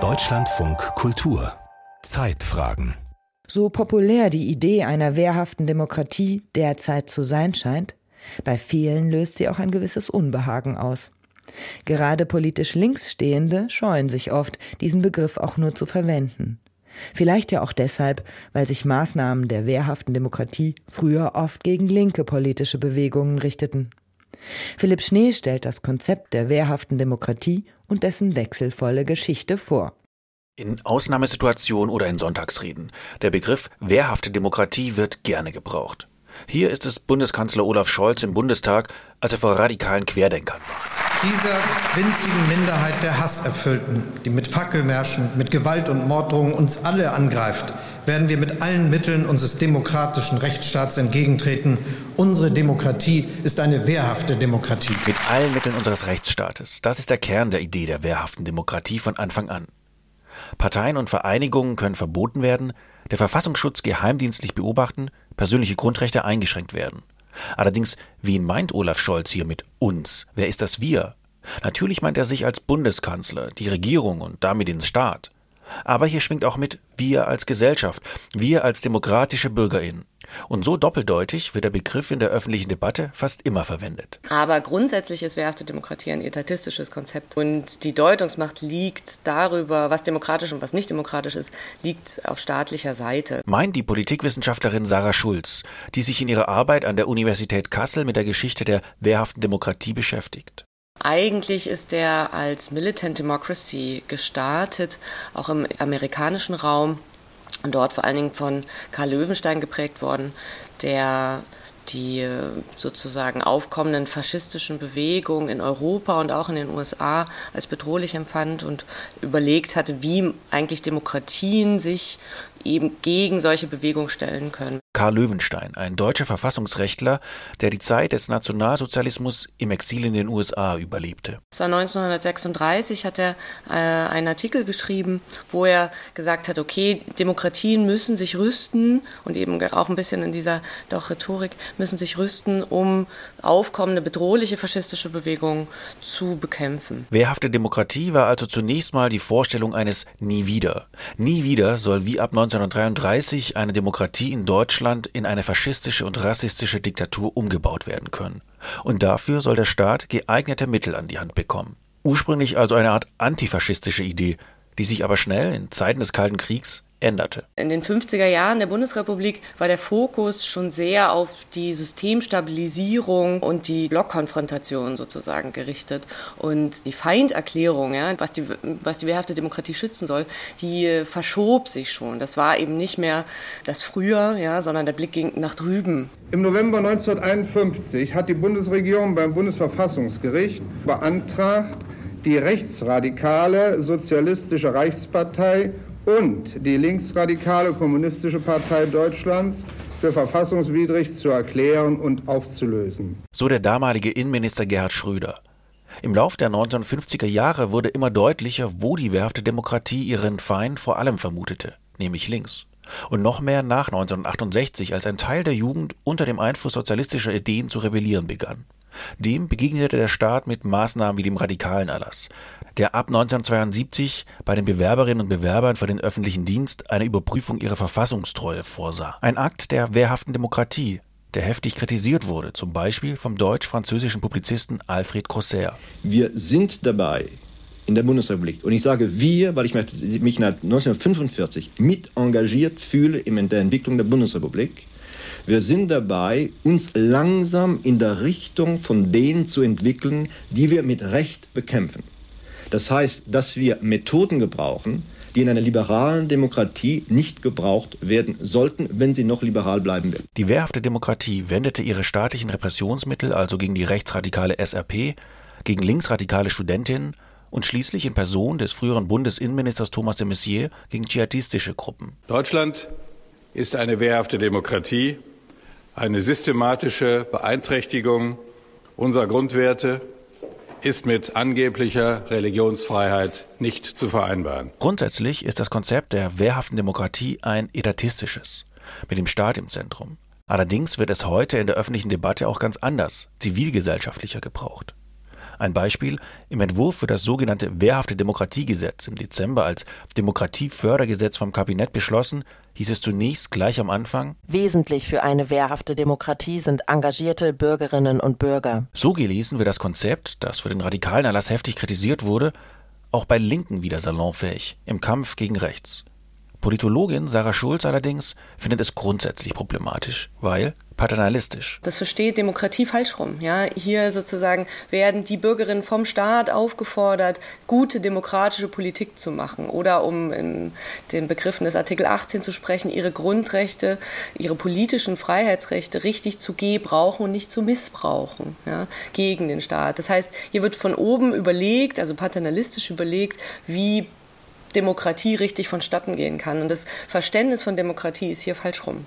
Deutschlandfunk Kultur Zeitfragen so populär die Idee einer wehrhaften Demokratie derzeit zu sein scheint, bei vielen löst sie auch ein gewisses Unbehagen aus. Gerade politisch Linksstehende scheuen sich oft, diesen Begriff auch nur zu verwenden. Vielleicht ja auch deshalb, weil sich Maßnahmen der wehrhaften Demokratie früher oft gegen linke politische Bewegungen richteten. Philipp Schnee stellt das Konzept der wehrhaften Demokratie und dessen wechselvolle Geschichte vor. In Ausnahmesituationen oder in Sonntagsreden. Der Begriff wehrhafte Demokratie wird gerne gebraucht. Hier ist es Bundeskanzler Olaf Scholz im Bundestag, als er vor radikalen Querdenkern war dieser winzigen Minderheit der Hasserfüllten, die mit Fackelmärschen, mit Gewalt und Morddrohungen uns alle angreift, werden wir mit allen Mitteln unseres demokratischen Rechtsstaats entgegentreten. Unsere Demokratie ist eine wehrhafte Demokratie. Mit allen Mitteln unseres Rechtsstaates. Das ist der Kern der Idee der wehrhaften Demokratie von Anfang an. Parteien und Vereinigungen können verboten werden, der Verfassungsschutz geheimdienstlich beobachten, persönliche Grundrechte eingeschränkt werden. Allerdings, wen meint Olaf Scholz hier mit uns? Wer ist das wir? Natürlich meint er sich als Bundeskanzler, die Regierung und damit den Staat. Aber hier schwingt auch mit wir als Gesellschaft, wir als demokratische Bürgerinnen. Und so doppeldeutig wird der Begriff in der öffentlichen Debatte fast immer verwendet. Aber grundsätzlich ist wehrhafte Demokratie ein etatistisches Konzept. Und die Deutungsmacht liegt darüber, was demokratisch und was nicht demokratisch ist, liegt auf staatlicher Seite. Meint die Politikwissenschaftlerin Sarah Schulz, die sich in ihrer Arbeit an der Universität Kassel mit der Geschichte der wehrhaften Demokratie beschäftigt. Eigentlich ist der als Militant Democracy gestartet, auch im amerikanischen Raum und dort vor allen Dingen von Karl Löwenstein geprägt worden, der die äh, sozusagen aufkommenden faschistischen Bewegungen in Europa und auch in den USA als bedrohlich empfand und überlegt hatte, wie eigentlich Demokratien sich eben gegen solche Bewegungen stellen können. Karl Löwenstein, ein deutscher Verfassungsrechtler, der die Zeit des Nationalsozialismus im Exil in den USA überlebte. Es war 1936, hat er äh, einen Artikel geschrieben, wo er gesagt hat, okay, Demokratien müssen sich rüsten und eben auch ein bisschen in dieser doch Rhetorik müssen sich rüsten, um aufkommende bedrohliche faschistische Bewegungen zu bekämpfen. Wehrhafte Demokratie war also zunächst mal die Vorstellung eines Nie wieder. Nie wieder soll wie ab 1933 eine Demokratie in Deutschland in eine faschistische und rassistische Diktatur umgebaut werden können. Und dafür soll der Staat geeignete Mittel an die Hand bekommen. Ursprünglich also eine Art antifaschistische Idee, die sich aber schnell in Zeiten des Kalten Kriegs änderte. In den 50er Jahren der Bundesrepublik war der Fokus schon sehr auf die Systemstabilisierung und die Blockkonfrontation sozusagen gerichtet. Und die Feinderklärung, ja, was, die, was die wehrhafte Demokratie schützen soll, die äh, verschob sich schon. Das war eben nicht mehr das Früher, ja, sondern der Blick ging nach drüben. Im November 1951 hat die Bundesregierung beim Bundesverfassungsgericht beantragt, die rechtsradikale Sozialistische Reichspartei und die linksradikale Kommunistische Partei Deutschlands für verfassungswidrig zu erklären und aufzulösen. So der damalige Innenminister Gerhard Schröder. Im Lauf der 1950er Jahre wurde immer deutlicher, wo die wehrhafte Demokratie ihren Feind vor allem vermutete, nämlich links. Und noch mehr nach 1968, als ein Teil der Jugend unter dem Einfluss sozialistischer Ideen zu rebellieren begann. Dem begegnete der Staat mit Maßnahmen wie dem radikalen Erlass, der ab 1972 bei den Bewerberinnen und Bewerbern für den öffentlichen Dienst eine Überprüfung ihrer Verfassungstreue vorsah. Ein Akt der wehrhaften Demokratie, der heftig kritisiert wurde, zum Beispiel vom deutsch-französischen Publizisten Alfred Crossair. Wir sind dabei, in der Bundesrepublik. Und ich sage wir, weil ich mich 1945 mit engagiert fühle in der Entwicklung der Bundesrepublik. Wir sind dabei, uns langsam in der Richtung von denen zu entwickeln, die wir mit Recht bekämpfen. Das heißt, dass wir Methoden gebrauchen, die in einer liberalen Demokratie nicht gebraucht werden sollten, wenn sie noch liberal bleiben will. Die wehrhafte Demokratie wendete ihre staatlichen Repressionsmittel also gegen die rechtsradikale SRP, gegen linksradikale Studentinnen und schließlich in Person des früheren Bundesinnenministers Thomas de Maizière gegen dschihadistische Gruppen. Deutschland ist eine wehrhafte Demokratie, eine systematische Beeinträchtigung unserer Grundwerte ist mit angeblicher Religionsfreiheit nicht zu vereinbaren. Grundsätzlich ist das Konzept der wehrhaften Demokratie ein etatistisches, mit dem Staat im Zentrum. Allerdings wird es heute in der öffentlichen Debatte auch ganz anders, zivilgesellschaftlicher gebraucht. Ein Beispiel, im Entwurf für das sogenannte Wehrhafte Demokratiegesetz im Dezember als Demokratiefördergesetz vom Kabinett beschlossen, hieß es zunächst gleich am Anfang Wesentlich für eine wehrhafte Demokratie sind engagierte Bürgerinnen und Bürger. So gelesen wird das Konzept, das für den radikalen Erlass heftig kritisiert wurde, auch bei Linken wieder salonfähig im Kampf gegen rechts. Politologin Sarah Schulz allerdings findet es grundsätzlich problematisch, weil paternalistisch. Das versteht Demokratie falsch rum. Ja, hier sozusagen werden die Bürgerinnen vom Staat aufgefordert, gute demokratische Politik zu machen oder um in den Begriffen des Artikel 18 zu sprechen, ihre Grundrechte, ihre politischen Freiheitsrechte richtig zu gebrauchen und nicht zu missbrauchen ja, gegen den Staat. Das heißt, hier wird von oben überlegt, also paternalistisch überlegt, wie Demokratie richtig vonstatten gehen kann. Und das Verständnis von Demokratie ist hier falsch rum.